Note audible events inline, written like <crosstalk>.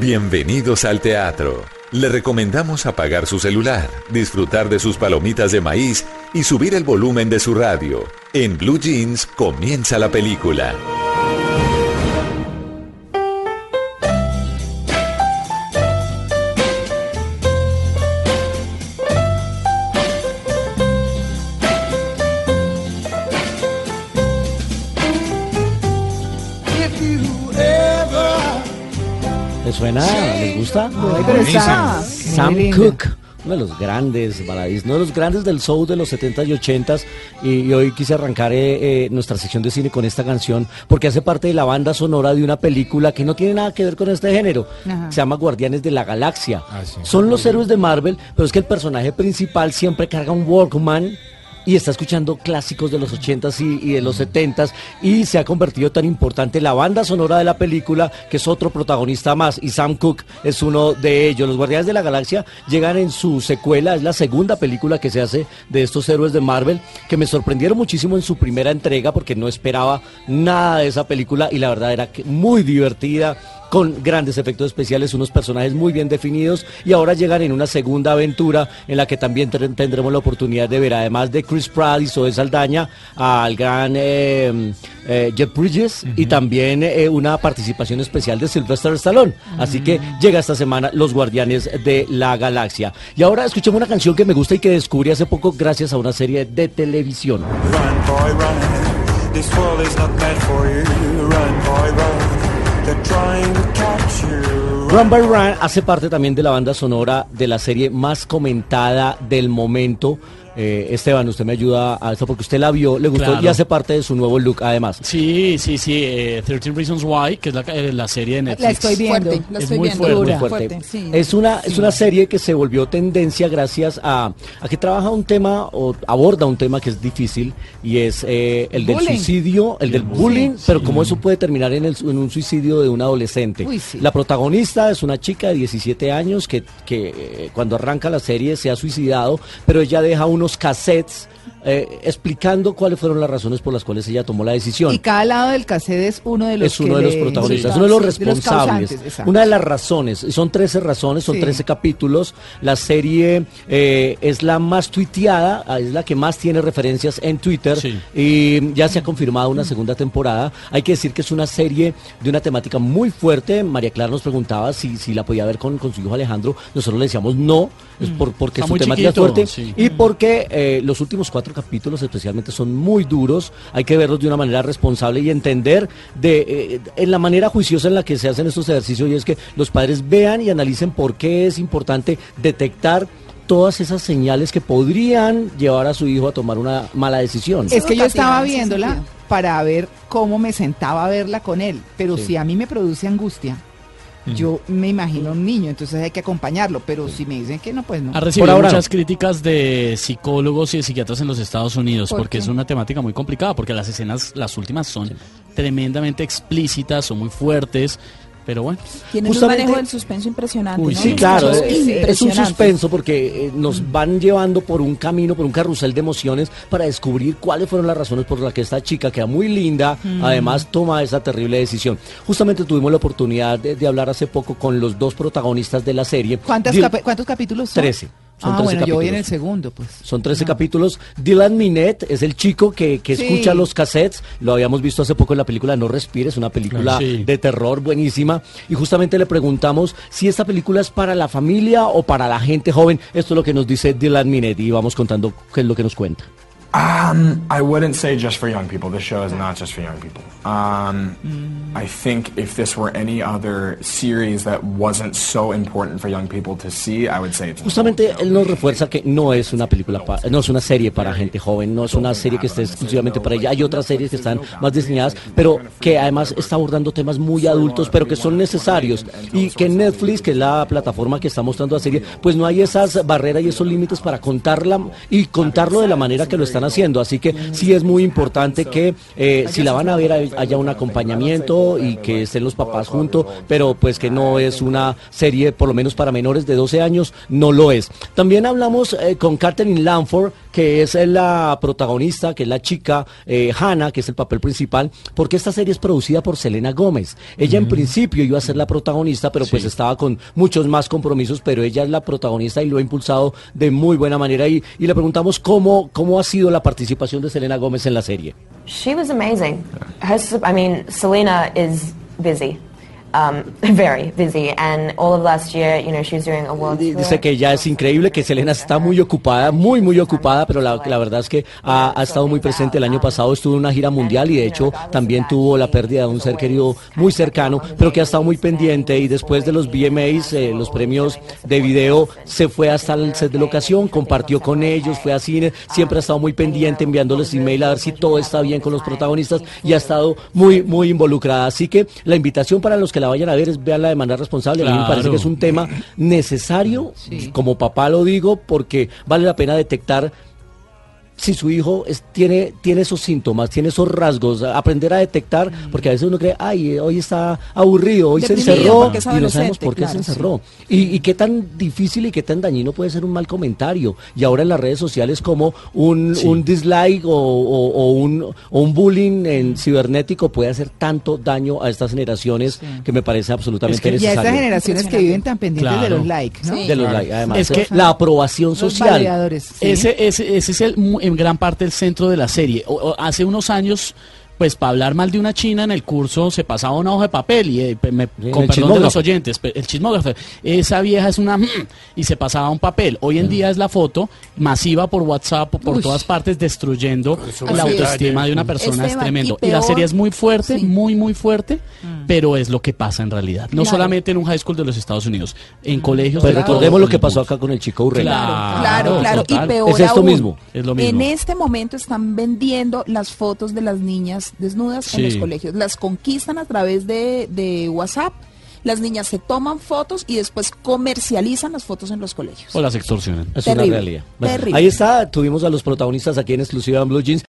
Bienvenidos al teatro. Le recomendamos apagar su celular, disfrutar de sus palomitas de maíz y subir el volumen de su radio. En Blue Jeans comienza la película. Suena? ¿Les gusta? pero está Sam. Cooke, uno de los grandes baladistas, uno de los grandes del soul de los 70s y 80s. Y, y hoy quise arrancar eh, eh, nuestra sección de cine con esta canción porque hace parte de la banda sonora de una película que no tiene nada que ver con este género. Ajá. Se llama Guardianes de la Galaxia. Ah, sí. Son los héroes de Marvel, pero es que el personaje principal siempre carga un Walkman. Y está escuchando clásicos de los 80s y, de los 70s y se ha convertido tan importante la banda sonora de la película que es otro protagonista más y Sam Cooke es uno de ellos. Los Guardianes de la Galaxia llegan en su secuela, es la segunda película que se hace de estos héroes de Marvel que me sorprendieron muchísimo en su primera entrega porque no esperaba nada de esa película y la verdad era muy divertida con grandes efectos especiales, unos personajes muy bien definidos y ahora llegan en una segunda aventura en la que también tendremos la oportunidad de ver, además de Chris Pratt y Zoe Saldaña, al gran eh, eh, Jeff Bridges y también eh, una participación especial de Sylvester Stallone. Así que llega esta semana Los Guardianes de la Galaxia. Y ahora escuchemos una canción que me gusta y que descubrí hace poco gracias a una serie de televisión. Run, boy, run. This world is not meant for you. Run, boy, run. By Run hace parte también de la banda sonora de la serie más comentada del momento. Eh, Esteban, usted me ayuda a esto porque usted la vio, le gustó Claro. y hace parte de su nuevo look además. Sí, sí, sí. eh, 13 Reasons Why, que es la, eh, la serie de Netflix. La estoy viendo. Fuerte, la Es estoy muy viendo. fuerte. Muy fuerte. Fuerte, sí. Es una es una serie que se volvió tendencia gracias a, a que trabaja un tema o aborda un tema que es difícil y es eh, el del Bullying. suicidio, el del bullying, pero cómo eso puede terminar en, el, en un suicidio de un adolescente. Uy, sí. La protagonista es una chica de 17 años que, que eh, cuando arranca la serie se ha suicidado, pero ella deja unos cassettes eh, explicando cuáles fueron las razones por las cuales ella tomó la decisión. Y cada lado del cassette es uno de los es uno que de los protagonistas, Sí, uno de los responsables, una de las razones, son 13 razones, son Sí. 13 capítulos, la serie eh, es la más tuiteada, ah, es la que más tiene referencias en Twitter. Sí. y ya se ha confirmado una segunda temporada, hay que decir que es una serie de una temática muy fuerte, María Clara nos preguntaba si, si la podía ver con, con su hijo Alejandro, nosotros le decíamos no, es por, porque Está su muy temática chiquito, es fuerte sí. y porque eh, los últimos cuatro capítulos especialmente son muy duros, hay que verlos de una manera responsable y entender de eh, en la manera juiciosa en la que se hacen estos ejercicios y es que los padres vean y analicen por qué es importante detectar todas esas señales que podrían llevar a su hijo a tomar una mala decisión. Es que yo estaba viéndola para ver cómo me sentaba a verla con él, pero Sí. si a mí me produce angustia, yo me imagino un niño, entonces hay que acompañarlo, pero si me dicen que no, pues no. Ha recibido ahora muchas no. críticas de psicólogos y de psiquiatras en los Estados Unidos ¿Por porque qué? es una temática muy complicada, porque las escenas, las últimas son tremendamente explícitas, son muy fuertes, pero bueno. Tienen Justamente- un manejo del suspenso impresionante. Uy, ¿no? Sí, claro, es, es un suspenso porque eh, nos van llevando por un camino, por un carrusel de emociones para descubrir cuáles fueron las razones por las que esta chica, que era muy linda, además toma esa terrible decisión. Justamente tuvimos la oportunidad de, de hablar hace poco con los dos protagonistas de la serie. ¿Cuántas Dil- capi- ¿Cuántos capítulos son? Trece. Son ah, 13 bueno, yo voy en el capítulos. segundo, pues. Son 13 capítulos. Dylan Minet es el chico que, que Sí. escucha los cassettes. Lo habíamos visto hace poco en la película No Respires, una película Sí. de terror buenísima. Y justamente le preguntamos si esta película es para la familia o para la gente joven. Esto es lo que nos dice Dylan Minet y vamos contando qué es lo que nos cuenta. Um, I wouldn't say just for young people. This show is not just for young people. Um, I think if this were any other series that wasn't so important for young people to see, I would say it's. Justamente él nos refuerza que no es una película, pa- no es una serie para gente joven, no es una serie que esté exclusivamente para ella. Hay otras series que están más diseñadas, pero que además está abordando temas muy adultos, pero que son necesarios. Y que Netflix, que es la plataforma que está mostrando la serie, pues no hay esas barreras y esos límites para contarla y contarlo de la manera que lo están haciendo. Así que sí es muy importante que eh, si la van a ver, hay- haya un acompañamiento y que estén los papás juntos, pero pues que no es una serie, por lo menos para menores de 12 años, no lo es. También hablamos eh, con Catherine Lanford, que es la protagonista, que es la chica eh, Hannah, que es el papel principal, porque esta serie es producida por Selena Gómez. Ella en principio iba a ser la protagonista, pero pues estaba con muchos más compromisos, pero ella es la protagonista y lo ha impulsado de muy buena manera. Y, y le preguntamos cómo, cómo ha sido la participación de Selena Gómez en la serie. She was amazing. Her, I mean, Selena is busy, um, <laughs> very busy, and all of last year, you know, she was doing a world Di- tour. Dice que ya es increíble, que Selena está muy ocupada, muy, muy ocupada, pero la, la verdad es que ha, ha estado muy presente. El año pasado estuvo en una gira mundial y de hecho también tuvo la pérdida de un ser querido muy cercano, pero que ha estado muy pendiente y después de los VMAs, eh, los premios de video, se fue hasta el set de locación, compartió con ellos, fue a cine, siempre ha estado muy pendiente enviándoles email a ver si todo está bien con los protagonistas y ha estado muy, muy involucrada. Así que la invitación para los que la vayan a ver es veanla de manera responsable. A mí me parece que es un tema necesario, como papá lo digo, porque vale la pena detectar si su hijo es- tiene, tiene esos síntomas, tiene esos rasgos, aprender a detectar, porque a veces uno cree, ay, eh, hoy está aburrido, hoy se encerró, y no sabemos por qué claro, se encerró. Y, y qué tan difícil y qué tan dañino puede ser un mal comentario. Y ahora en las redes sociales como un, un dislike o, o- o un, o un bullying en cibernético puede hacer tanto daño a estas generaciones que me parece absolutamente Y a necesario. estas generaciones que viven tan pendientes de los likes, ¿no? de los likes, además. Es que- la aprobación social. Ese, ese, ese es el, en gran parte el centro de la serie. O- hace unos años, pues para hablar mal de una china en el curso se pasaba una hoja de papel y eh, me, con el perdón de los oyentes, el chismógrafo, esa vieja es una mm, y se pasaba un papel. Hoy en día es la foto masiva por WhatsApp por Uy. todas partes destruyendo la Así es. autoestima de una persona, es tremendo. y Y, la serie es muy fuerte, Sí. muy muy fuerte, pero es lo que pasa en realidad. No Claro. solamente en un high school de los Estados Unidos, en colegios Pues de todo recordemos lo que pasó acá con el chico Urrela. Claro. Claro, claro. Y peor Es esto aún, mismo. Es lo mismo. En este momento están vendiendo las fotos de las niñas desnudas en los colegios. Las conquistan a través de, de WhatsApp. Las niñas se toman fotos y después comercializan las fotos en los colegios. O las extorsionan. Es Terrible, una realidad. Terrible. ahí está, tuvimos a los protagonistas aquí en exclusiva en Blue Jeans.